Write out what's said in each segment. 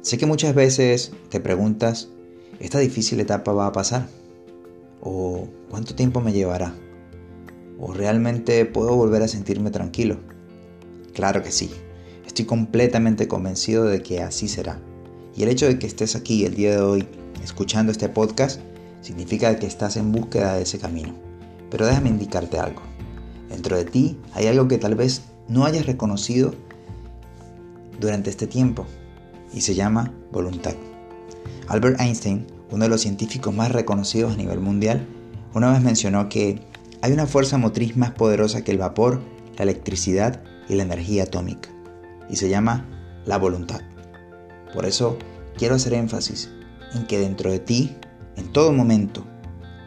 Sé que muchas veces te preguntas, ¿esta difícil etapa va a pasar? ¿O cuánto tiempo me llevará? ¿O realmente puedo volver a sentirme tranquilo? Claro que sí, estoy completamente convencido de que así será. Y el hecho de que estés aquí el día de hoy escuchando este podcast significa que estás en búsqueda de ese camino. Pero déjame indicarte algo. Dentro de ti hay algo que tal vez no hayas reconocido durante este tiempo y se llama voluntad. Albert Einstein, uno de los científicos más reconocidos a nivel mundial, una vez mencionó que hay una fuerza motriz más poderosa que el vapor, la electricidad y la energía atómica y se llama la voluntad. Por eso quiero hacer énfasis en que dentro de ti, en todo momento,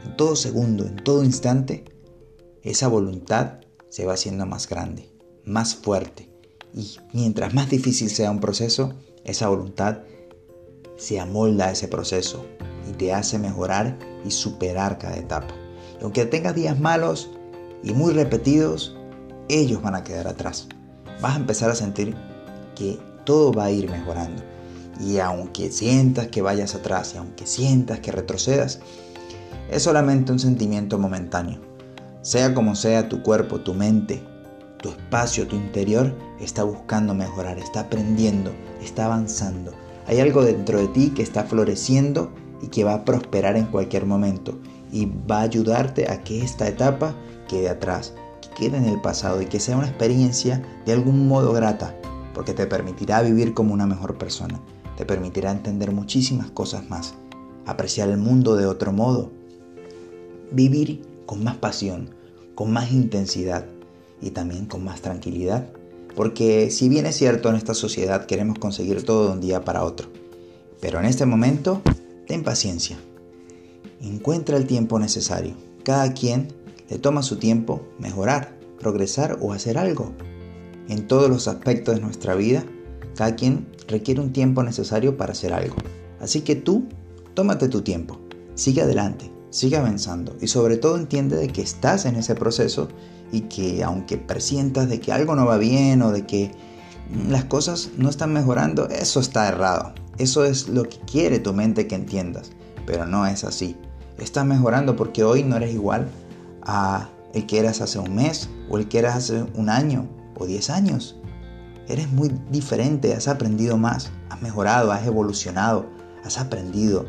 en todo segundo, en todo instante, esa voluntad se va haciendo más grande, más fuerte. Y mientras más difícil sea un proceso, esa voluntad se amolda a ese proceso y te hace mejorar y superar cada etapa. Y aunque tengas días malos y muy repetidos, ellos van a quedar atrás. Vas a empezar a sentir que todo va a ir mejorando. Y aunque sientas que vayas atrás y aunque sientas que retrocedas, es solamente un sentimiento momentáneo. Sea como sea tu cuerpo, tu mente, tu espacio, tu interior está buscando mejorar, está aprendiendo, está avanzando. Hay algo dentro de ti que está floreciendo y que va a prosperar en cualquier momento y va a ayudarte a que esta etapa quede atrás, que quede en el pasado y que sea una experiencia de algún modo grata, porque te permitirá vivir como una mejor persona te permitirá entender muchísimas cosas más, apreciar el mundo de otro modo, vivir con más pasión, con más intensidad y también con más tranquilidad. Porque si bien es cierto en esta sociedad queremos conseguir todo de un día para otro, pero en este momento ten paciencia. Encuentra el tiempo necesario. Cada quien le toma su tiempo mejorar, progresar o hacer algo. En todos los aspectos de nuestra vida, cada quien requiere un tiempo necesario para hacer algo. Así que tú, tómate tu tiempo, sigue adelante, sigue avanzando y sobre todo entiende de que estás en ese proceso y que aunque presientas de que algo no va bien o de que las cosas no están mejorando, eso está errado. Eso es lo que quiere tu mente que entiendas, pero no es así. Estás mejorando porque hoy no eres igual a el que eras hace un mes o el que eras hace un año o diez años. Eres muy diferente, has aprendido más, has mejorado, has evolucionado, has aprendido.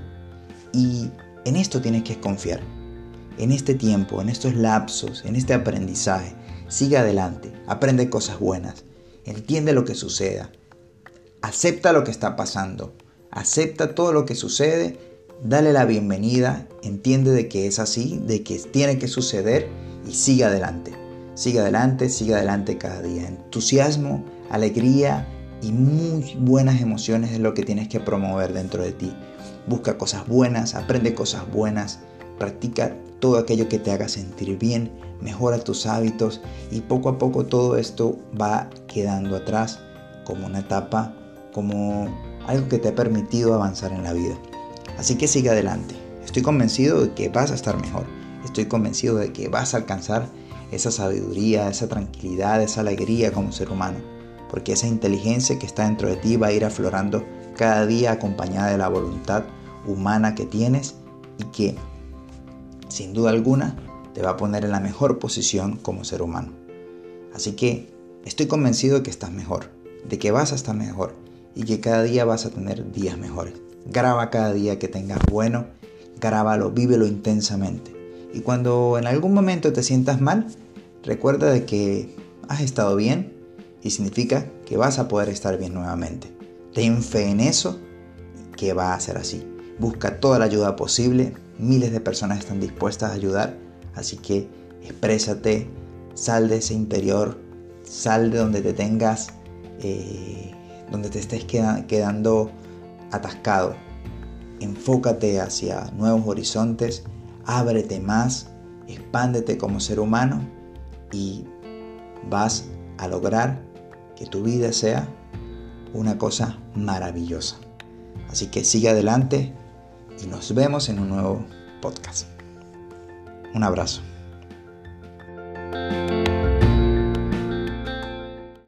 Y en esto tienes que confiar. En este tiempo, en estos lapsos, en este aprendizaje, sigue adelante, aprende cosas buenas, entiende lo que suceda, acepta lo que está pasando, acepta todo lo que sucede, dale la bienvenida, entiende de que es así, de que tiene que suceder y sigue adelante. Sigue adelante, sigue adelante cada día. Entusiasmo, alegría y muy buenas emociones es lo que tienes que promover dentro de ti. Busca cosas buenas, aprende cosas buenas, practica todo aquello que te haga sentir bien, mejora tus hábitos y poco a poco todo esto va quedando atrás como una etapa, como algo que te ha permitido avanzar en la vida. Así que sigue adelante. Estoy convencido de que vas a estar mejor. Estoy convencido de que vas a alcanzar esa sabiduría, esa tranquilidad, esa alegría como ser humano porque esa inteligencia que está dentro de ti va a ir aflorando cada día acompañada de la voluntad humana que tienes y que sin duda alguna te va a poner en la mejor posición como ser humano. Así que estoy convencido de que estás mejor, de que vas a estar mejor y que cada día vas a tener días mejores. Graba cada día que tengas bueno, grábalo, vívelo intensamente. Y cuando en algún momento te sientas mal, recuerda de que has estado bien y significa que vas a poder estar bien nuevamente. Ten fe en eso, que va a ser así. Busca toda la ayuda posible, miles de personas están dispuestas a ayudar, así que exprésate, sal de ese interior, sal de donde te tengas, eh, donde te estés quedando atascado. Enfócate hacia nuevos horizontes, ábrete más, expándete como ser humano y vas a lograr que tu vida sea una cosa maravillosa. Así que sigue adelante y nos vemos en un nuevo podcast. Un abrazo.